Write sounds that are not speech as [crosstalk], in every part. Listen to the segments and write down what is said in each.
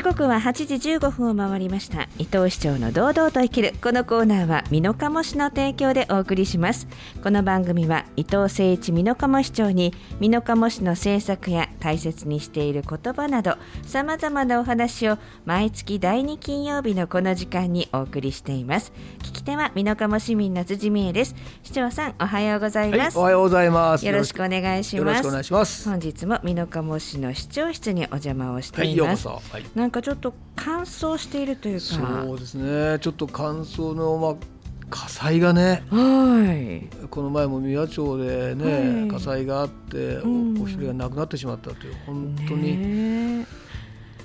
時刻は8時15分を回りました。伊藤市長の堂々と生きるこのコーナーは美濃加茂市の提供でお送りします。この番組は伊藤誠一美濃加茂市長に美濃加茂市の政策や大切にしている言葉などさまざまなお話を毎月第2金曜日のこの時間にお送りしています。聞き手は美濃加茂市民の辻美恵です。市長さんおはようございます、はい、おはようございます。よろしくお願いします。よろしくお願いします。本日も美濃加茂市の市長室にお邪魔をしてはいいます、ようこそ、はい、なんかちょっと乾燥しているというか。そうですね。ちょっと乾燥のまあ火災がねはい。この前も宮町でね、はい。火災があって、お一人が亡くなってしまったという本当にねえ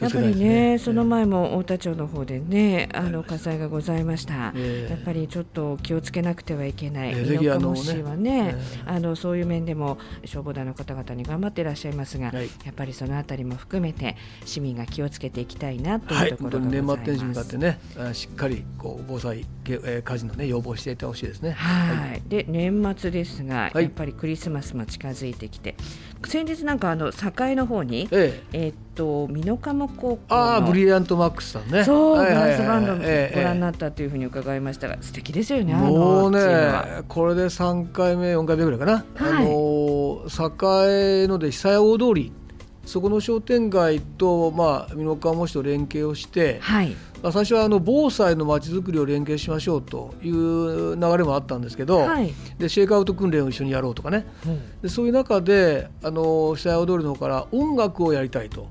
やっぱり気をつけたいですね。その前も太田町の方でねあの火災がございました、ええ。やっぱりちょっと気をつけなくてはいけない、ええ美ぜひあのね濃加茂市はね、えあのそういう面でも消防団の方々に頑張っていらっしゃいますが、はい。やっぱりそのあたりも含めて市民が気をつけていきたいなとはいいうとこ本当にろがござい。年末年始に向かってねあしっかりこう防災、けえー火事のね予防していってほしいですね。はい、で年末ですが、はいやっぱりクリスマスも近づいてきて先日なんかあの境の方に、ええ。えーっと美濃加茂高校ああのブリリアントマックスさんね。そう、はいはいスバンドごええ覧になったというふうに伺いましたが、素敵ですよね。あもうね、これで3回目、4回目ぐらいかな、はい。あの栄ので久屋大通り、そこの商店街と、まあ、美濃加茂市と連携をして、はい、まあ最初はあの防災のまちづくりを連携しましょうという流れもあったんですけど、はい、でシェイクアウト訓練を一緒にやろうとかね、でそういう中であの久屋大通りの方から音楽をやりたいと。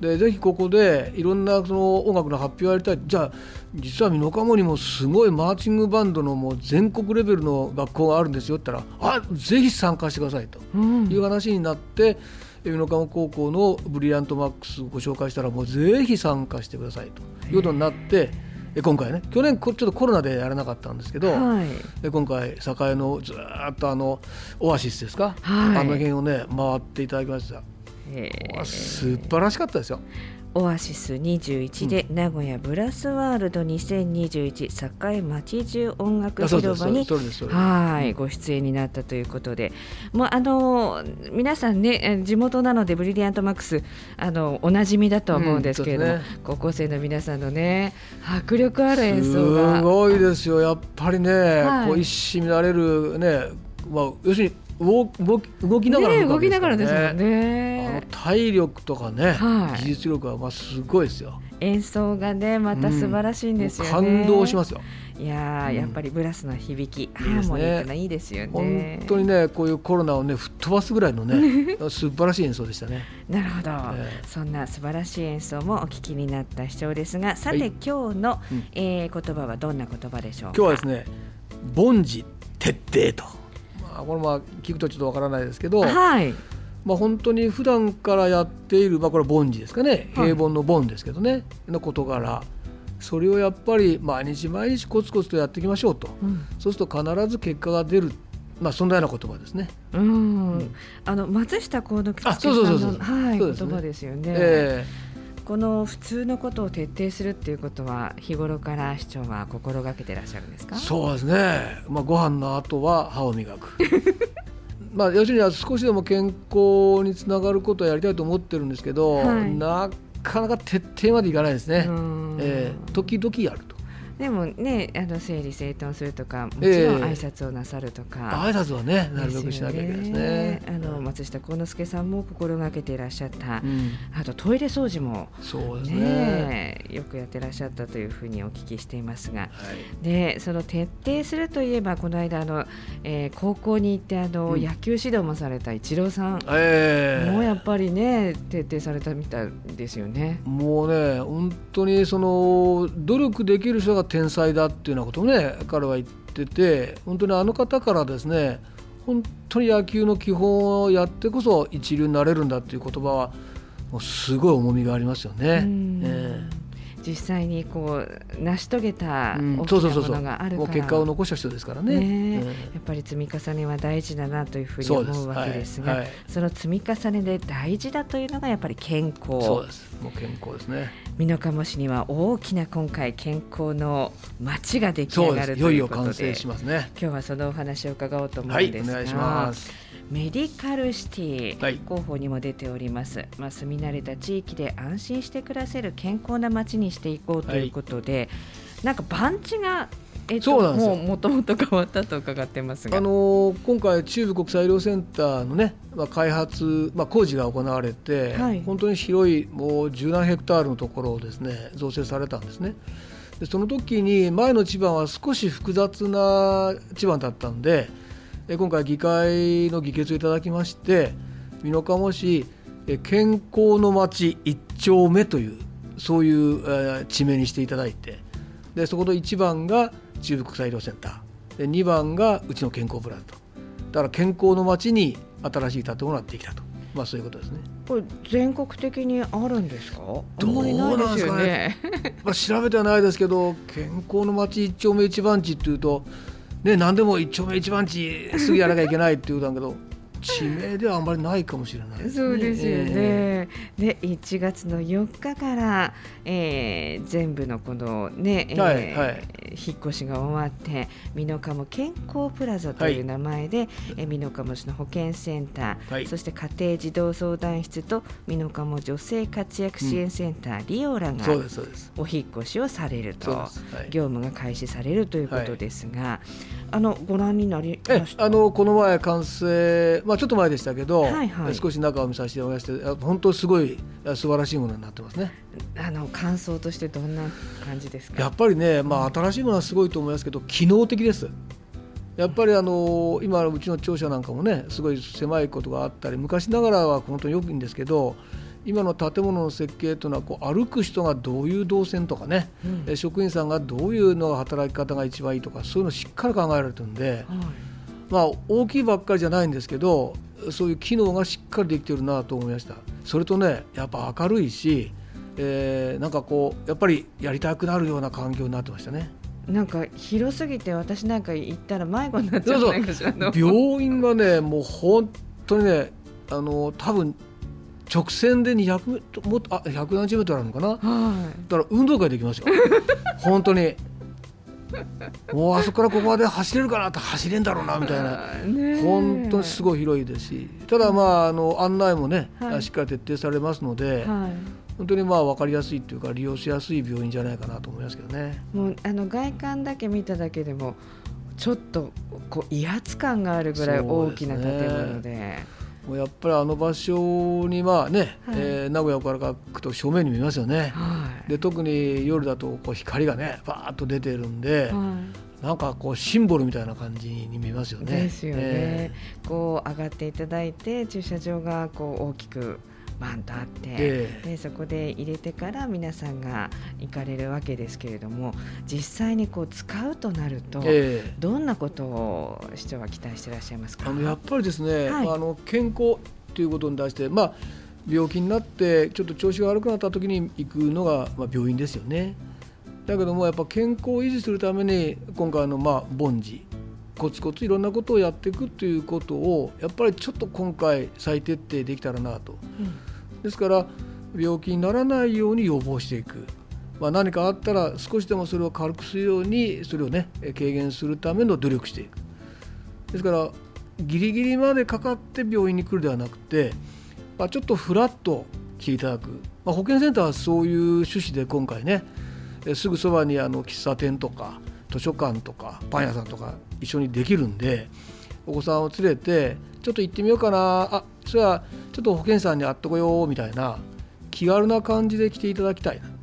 でぜひここでいろんなその音楽の発表をやりたい。じゃあ実は美濃加茂にもすごいマーチングバンドのもう全国レベルの学校があるんですよって言ったらあぜひ参加してくださいとうんいう話になって美濃加茂高校のブリリアントマックスをご紹介したらもうぜひ参加してくださいと。い。うことになってえ今回ね去年こちょっとコロナでやらなかったんですけど、はい、で今回栄のずーっとあのオアシスですか、はい。あの辺をね回っていただきました、えー。素晴らしかったですよオアシス21で、名古屋ブラスワールド2021栄町中音楽広場にはい、ご出演になったということで、もうあの皆さんね、え地元なのでブリリアントマックスあのおなじみだとは思うんですけれども、うんそうです高校生の皆さんのね迫力ある演奏すが。ごいですよ。やっぱりね、はい。こう一糸乱れるね、まあ、要するに動動き動きながらね、の動きながらですもんあのね。体力とかね、はい技術力はまあすごいですよ。演奏がねまた素晴らしいんですよね。もう感動しますよ。いやー、うんやっぱりブラスの響き、ハーモニーっていいですよね。本当にねこういうコロナをね吹っ飛ばすぐらいのね [laughs] 素晴らしい演奏でしたね。なるほど、ええそんな素晴らしい演奏もお聞きになった市長ですがさて、はい今日の、うんえー言葉はどんな言葉でしょうか？今日はですね凡事徹底と、まあ、これまあ聞くとちょっとわからないですけど、はい。まあ、本当に普段からやっている、まあ、これは凡事ですかね。はい。平凡の凡ですけどね、の事柄。それをやっぱり毎日毎日コツコツとやっていきましょうと、うん。そうすると必ず結果が出る、まあ、そんなような言葉ですね。うん、あの松下幸之助あさんのはいそうですね。言葉ですよね、えこの普通のことを徹底するっていうことは日頃から市長は心がけてらっしゃるんですか？えそうですね、まあ、ご飯の後は歯を磨く。[laughs] まあ、要するに少しでも健康につながることをやりたいと思ってるんですけど、はいなかなか徹底までいかないですね。うんええ時々やると。でもねあの整理整頓するとかもちええろん挨拶をなさるとか、挨拶はねなるべくしなきゃいけないですね。あの松下幸之助さんも心がけていらっしゃった、うん。あとトイレ掃除もね。ねよくやってらっしゃったというふうにお聞きしていますが。はい。でその徹底するといえばこの間あの、えー高校に行ってあの、うん。野球指導もされたイチローさん、ええ。もうやっぱりね徹底されたみたいですよね。もうね本当にその努力できる人が天才だっていうようなことをね彼は言ってて本当にあの方からですね本当に野球の基本をやってこそ一流になれるんだっていう言葉はもうすごい重みがありますよね。うんえ実際にこう成し遂げた大きなものがあるから。結果を残した人ですからね。ね。えやっぱり積み重ねは大事だなというふうに思うわけですがはい。はい。その積み重ねで大事だというのがやっぱり健え康。そうです。もう健康ですね。美濃加茂市には大きな今回健康の街が出来上がるといよいよ完いうことで成しますね。今日はそのお話を伺おうと思はいうんですが、お願いします。メディカルシティ、はい。候補にも出ております、まあ、住み慣れた地域で安心して暮らせる健康な街にしていこうということで、なんか番地が、えっと、そうなんですよ。もう [laughs] もともと変わったと伺ってますが。あのー今回中部国際医療センターのね、まあ、開発、まあ、工事が行われて、はい。本当に広いもう十何ヘクタールのところをですね造成されたんですね。でその時に前の地盤は少し複雑な地盤だったんでえ今回議会の議決をいただきまして美濃加茂市え健康の町一丁目というそういう、えー地名にしていただいてでそこの1番が中部国際医療センター。で2番がうちの健康プランと。だから健康の町に新しい建物ができたと、まあ、そういうことですね、これ全国的にあるんですか？あんまりないですよね。[laughs] まあ、調べてはないですけど健康の町一丁目一番地っていうと、ね、何でも一丁目一番地すぐやらなきゃいけないっていうことだけど地名ではあんまりないかもしれないですね。そうですよえね。で1月の4日から、えー全部のこのね、えーはいはい引っ越しが終わって美濃加茂健康プラザという名前で、えー美濃加茂市の保健センター、はい。そして家庭児童相談室と美濃加茂女性活躍支援センター、リオラがお引っ越しをされるとはい。業務が開始されるということですが、あのご覧になりえました？あのこの前完成、まあ、ちょっと前でしたけど、はいはい。少し中を見させていただきましてあ本当すごいあ素晴らしいものになってますね。あの感想としてどんな感じですか？やっぱりね、まあ、新しいものはすごいと思いますけど機能的です。やっぱりあの今うちの庁舎なんかもねすごい狭いことがあったり昔ながらは本当によくいいんですけど今の建物の設計というのはこう歩く人がどういう動線とかね、うん。え職員さんがどういうのが働き方が一番いいとかそういうのをしっかり考えられてるんで、はい。まあ、大きいばっかりじゃないんですけどそういう機能がしっかりできてるなと思いました。それとねやっぱ明るいし、えーなんかこうやっぱりやりたくなるような環境になってましたねなんか広すぎて私なんか行ったら迷子になっちゃそう病院がねもう本当にねあの多分直線で200メートルもっとあ100何十メートルあるのかな？はだから運動会できますよ [laughs] 本当に。もうあそこからここまで走れるかなって走れんだろうなみたいな。本当にすごい広いですし。ただまああの案内もね、はい。しっかり徹底されますので、はい本当にまあ分かりやすいっていうか利用しやすい病院じゃないかなと思いますけどね。もうあの外観だけ見ただけでもちょっとこう威圧感があるぐらい大きな建物で。もうやっぱりあの場所にまあね、はい。えー名古屋から行くと正面に見えますよね。はい。で特に夜だとこう光がねバーッと出てるんで、はい。なんかこうシンボルみたいな感じに見えますよね。ですよね、え。こう上がっていただいて駐車場がこう大きくバンとあって、ええ。でそこで入れてから皆さんが行かれるわけですけれども実際にこう使うとなると、ええ。どんなことを市長は期待していらっしゃいますか？あのやっぱりですね、はい。あの健康ということに対して、まあ、病気になってちょっと調子が悪くなった時に行くのが、まあ、病院ですよね。だけどもやっぱ健康を維持するために今回のまあ凡事コツコツいろんなことをやっていくということをやっぱりちょっと今回再徹底できたらなと。ですから病気にならないように予防していく、まあ、何かあったら少しでもそれを軽くするようにそれをね軽減するための努力していく。ですからギリギリまでかかって病院に来るではなくて、まあ、ちょっとフラッと来ていただく、まあ、保健センターはそういう趣旨で今回ねすぐそばにあの喫茶店とか図書館とかパン屋さんとか一緒にできるんでお子さんを連れてちょっと行ってみようかな。あそれはちょっと保健師さんに会っとこようみたいな気軽な感じで来ていただきたいな、ま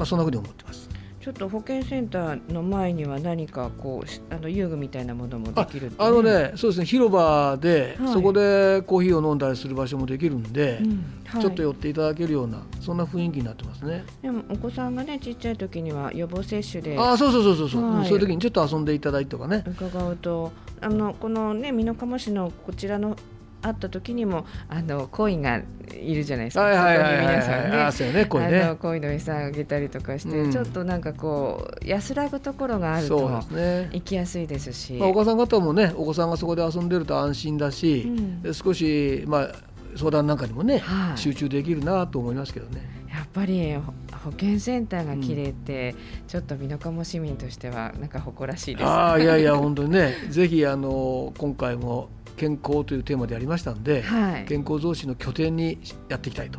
あ、そんなふうに思ってます。ちょっと保健センターの前には何かこうしあの遊具みたいなものもできるってあのね、そうですね、広場で、はい。そこでコーヒーを飲んだりする場所もできるんで、うん。はい。ちょっと寄っていただけるような、そんな雰囲気になってますね。でもお子さんがねちっちゃい時には予防接種で。ああ、そうそうそうそうそう、はい。そういう時にちょっと遊んでいただいてとかね。伺うとあのこのね美濃加茂市のこちらのあった時にもあのコインがいるじゃないですか。はいはいはいそこに皆さんはい。ねね、これあのね。コイの餌あげたりとかして、うんちょっとなんかこう安らぐところがあると。行きやすいですし、まあ、お母さん方もね、お子さんがそこで遊んでると安心だし、うんで少し、まあ、相談なんかにもね、はい集中できるなと思いますけどね。やっぱりほ保健センターが綺麗って、ちょっと美濃加茂市民としてはなんか誇らしいです。ああ、いやいや、[laughs] 本当にね、ぜひ、あの、今回も。健康というテーマでやりましたんで、はい健康増進の拠点にやっていきたいと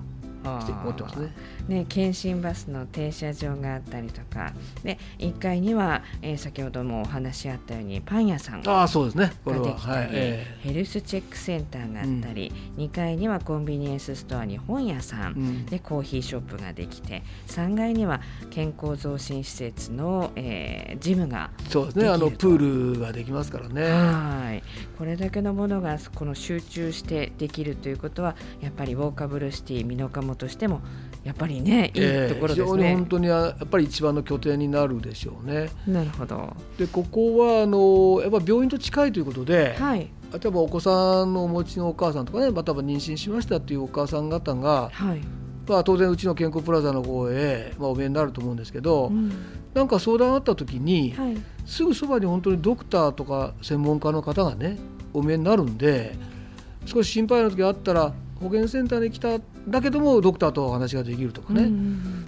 して思ってますね。ね、検診バスの停車場があったりとか。で1階には、えー先ほどもお話しあったようにパン屋さんがああそうですね。これは。できたり、えヘルスチェックセンターがあったり、2階にはコンビニエンスストアに本屋さん、えうん。でコーヒーショップができて3階には健康増進施設の、えージムがそうですね。あのプールができますからね。はい。これだけのものがこの集中してできるということはやっぱりウォーカブルシティ美濃加茂としてもやっぱりねいいええところです非常にね。本当にやっぱり一番の拠点になるでしょうね。なるほど。でここはあのやっぱ病院と近いということで、はい例えばお子さんのお持ちのお母さんとかねまたは妊娠しましたっていうお母さん方が、はい。まあ、当然うちの健康プラザの方へ、まあ、お見えになると思うんですけど、うんなんか相談あった時に、はい。すぐそばに本当にドクターとか専門家の方がねお見えになるんで少し心配な時があったら保健センターに来ただけどもドクターとお話ができるとかね、うんうん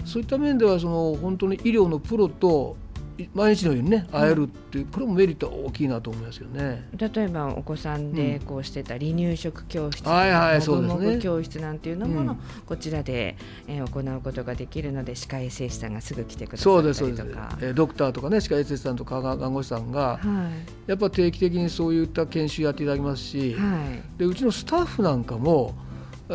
うん。そういった面ではその本当に医療のプロとい毎日のようにね会えるっていう、これもメリットは大きいなと思いますよね。例えばお子さんでこうしてた離乳食教室、はいはいもそうですね。ぐもぐ教室なんていうのもこちらで、えー行うことができるので歯科衛生士さんがすぐ来てくださそうったですそうですりとか。えードクターとかね歯科衛生士さんとか看護師さんがはい。やっぱ定期的にそういった研修やっていただきますし、はい。でうちのスタッフなんかも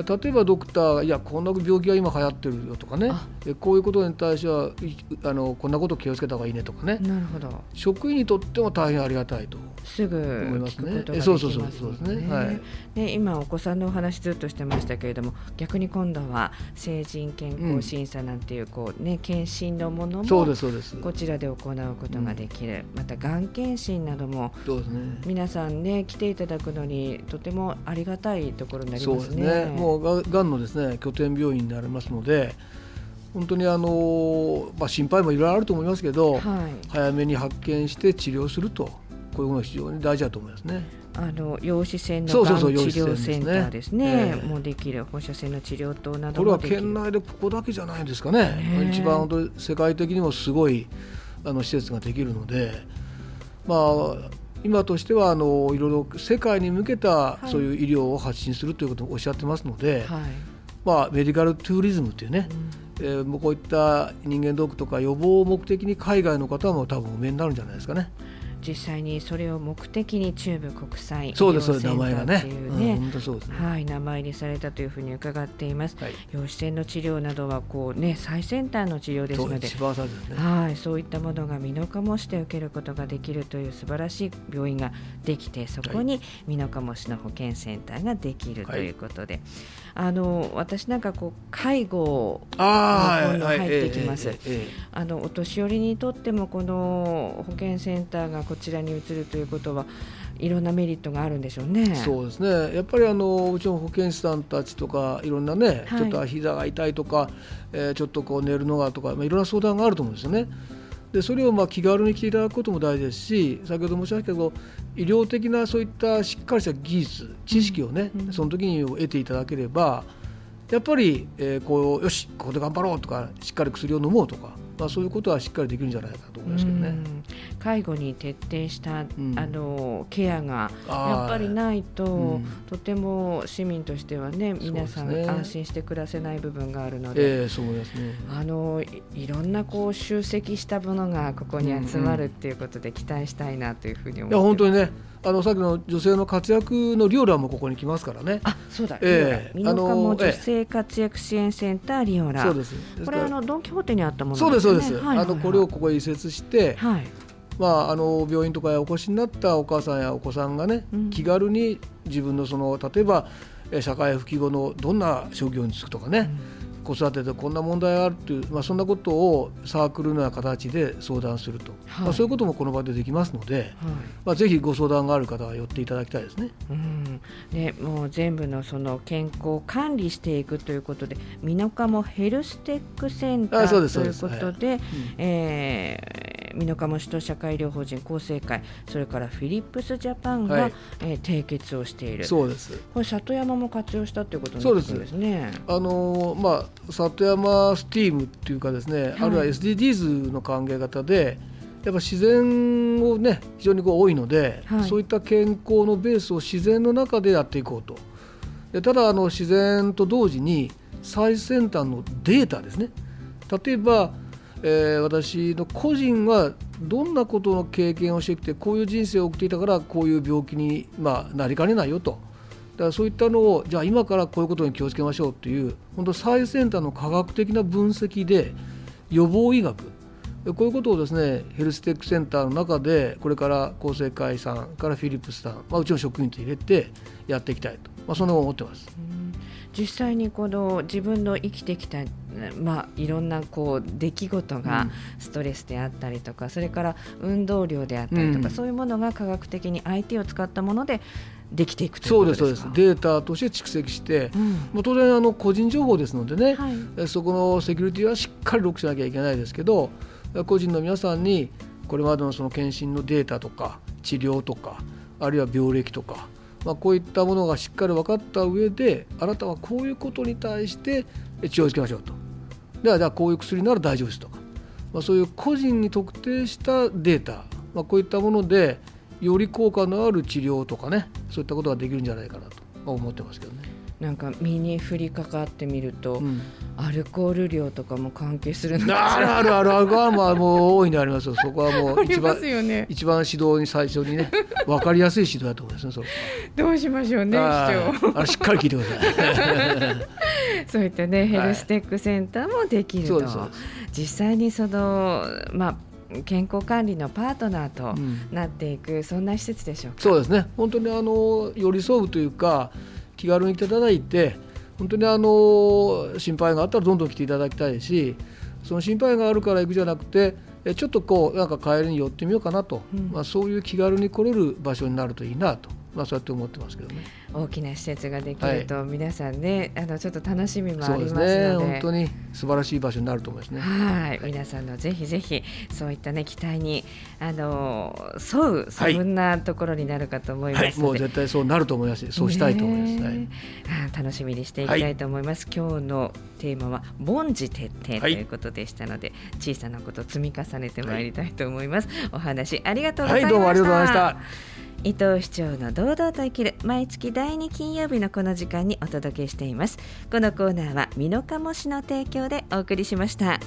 例えばドクターが「いやこんな病気が今流行ってるよ」とかね。こういうことに対してはいあのこんなこと気をつけた方がいいねとかね。なるほど。職員にとっても大変ありがたいとすぐ聞くことができますそうそうそうそうですね。はい。で今お子さんのお話ずっとしてましたけれども逆に今度は成人健康審査なんていうこう、ね、検診のものそうでもすそうです。こちらで行うことができる、またがん検診などもそうですね。皆さんね来ていただくのにとてもありがたいところになりそうですますね。ねもうががんのですね拠点病院になりますので本当にあの、まあ、心配もいろいろあると思いますけど、はい、早めに発見して治療するとこういうものが非常に大事だと思いますね。あの陽子線のがん治療センターですね。もうできる放射線の治療等などこれは県内でここだけじゃないんですかね。ねえ。一番本当に世界的にもすごいあの施設ができるので、まあ今としてはあのいろいろ世界に向けたい。そういう医療を発信するということをおっしゃってますので、はい。まあメディカルツーリズムっていうね、えーもうこういった人間ドックとか予防を目的に海外の方も多分お見えになるんじゃないですかね。実際にそれを目的に中部国際医療センタ名前がねーといううんね本当そうですね。はい、名前入りされたというふうに伺っています。はい。陽子線の治療などはこう、ね、最先端の治療ですので。はい、そういったものが身の醸して受けることができるという素晴らしい病院ができてそこに身の醸しの保健センターができるということで、あの私なんかこう介護ああ今入ってきますあのお年寄りにとってもこの保健センターがこちらに移るということはいろんなメリットがあるんでしょうね。えそうですね。やっぱりあのうちの保健師さんたちとかいろんなね、はいちょっと膝が痛いとか、えーちょっとこう寝るのがとか、まあいろんな相談があると思うんですよね。でそれをまあ気軽に来ていただくことも大事ですし先ほど申し上げたけど医療的なそういったしっかりした技術知識をね、うんその時に得ていただければやっぱり、えーこうよしここで頑張ろうとかしっかり薬を飲もうとか、まあ、そういうことはしっかりできるんじゃないかと思いますけどね。うん介護に徹底した、んあのケアがやっぱりないと、うんとても市民としてはね皆さんね安心して暮らせない部分があるので。ええそう思いますね。あのいいろんなこう集積したものがここに集まるっていうことで期待したいなというふうに思いやって本当にねあのさっきの女性の活躍のリオラもここに来ますからね。あそうだ、ええ。リオラ美濃加茂あの女性活躍支援センターリオラ、そうです。ですこれあのドン・キホーテにあったものそうですそうです。はい。あのこれをここへ移設して、はい。まああの病院とかへお越しになったお母さんやお子さんがね、うん。気軽に自分のその例えばえ社会復帰後のどんな職業に就くとかね、子育てでこんな問題があるっていうまあそんなことをサークルのような形で相談すると、はい。まあそういうこともこの場でできますので、はい。まあぜひご相談がある方は寄っていただきたいですね。うん、でもう全部のその健康を管理していくということで美濃加茂ヘルステックセンターというですそうです。ことで、えー美濃加茂市と社会医療法人厚生会それからフィリップスジャパンが、はい。えー締結をしている。そうです。これ里山も活用したということになってくるんですね。あのーまあ、里山スティームっていうかですね、あるいは SDGs の考え方でやっぱ自然をね非常にこう多いので、はい。そういった健康のベースを自然の中でやっていこうと。でただあの自然と同時に最先端のデータですね。例えば、えー私の個人はどんなことの経験をしてきてこういう人生を送っていたからこういう病気に、まあ、なりかねないよとだからそういったのをじゃあ今からこういうことに気をつけましょうという本当最先端の科学的な分析で予防医学。こういうことをですねヘルステックセンターの中でこれから厚生会さんからフィリップスさん、まあ、うちの職員と入れてやっていきたいと、まあ、そんな思ってます。実際にこの自分の生きてきた、まあ、いろんなこう出来事がうん。ストレスであったりとか、それから運動量であったりとか、うん。そういうものが科学的に IT を使ったものでできていくというそうことですか？ですそうです。データとして蓄積して、うん。もう当然あの個人情報ですのでね、はい。えそこのセキュリティはしっかりロックしなきゃいけないですけど個人の皆さんにこれまでのその検診のデータとか治療とかあるいは病歴とか、まあ、こういったものがしっかり分かった上であなたはこういうことに対してえ治療をつけましょうと。ではじゃあこういう薬なら大丈夫ですとか、まあ、そういう個人に特定したデータ、まあ、こういったものでより効果のある治療とかねそういったことができるんじゃないかなとまあ思ってますけどね。なんか身に降りかかってみると、うん。アルコール量とかも関係するのあるら。あるあるある。はまあもう大いにありますよ。そこはもう [laughs] 一番ね。一番指導に最初にね [laughs] 分かりやすい指導だと思いますね。どうしましょうねは市長。あれしっかり聞いてください。[laughs] そういったねヘルステックセンターもできると、実際にそのまあ健康管理のパートナーとうんなっていく、そんな施設でしょうか？そうですね。本当にあの寄り添うというか気軽に来ていただいて本当にあの心配があったらどんどん来ていただきたいし、その心配があるから行くじゃなくて。えちょっとこうなんか帰りに寄ってみようかなと、うんまあ、そういう気軽に来れる場所になるといいなと、まあ、そうやって思ってますけどね。大きな施設ができると、皆さんねあのちょっと楽しみもありますすねので。本当に素晴らしい場所になると思いますね。はい、皆さんのぜひぜひそういったね期待にあの沿うそんなところになるかと思いまはい、すので、もう絶対そうなると思いますし、そうしたいと思います。はい。楽しみにしていきたいと思います、今日のテーマは凡事徹底ということでしたので、小さなことを積み重ねてまいりたいと思います、お話ありがとうございました、はいどうもありがとうございました伊藤市長の堂々と生きる毎月第2金曜日のこの時間にお届けしています。このコーナーは美濃加茂市の提供でお送りしました。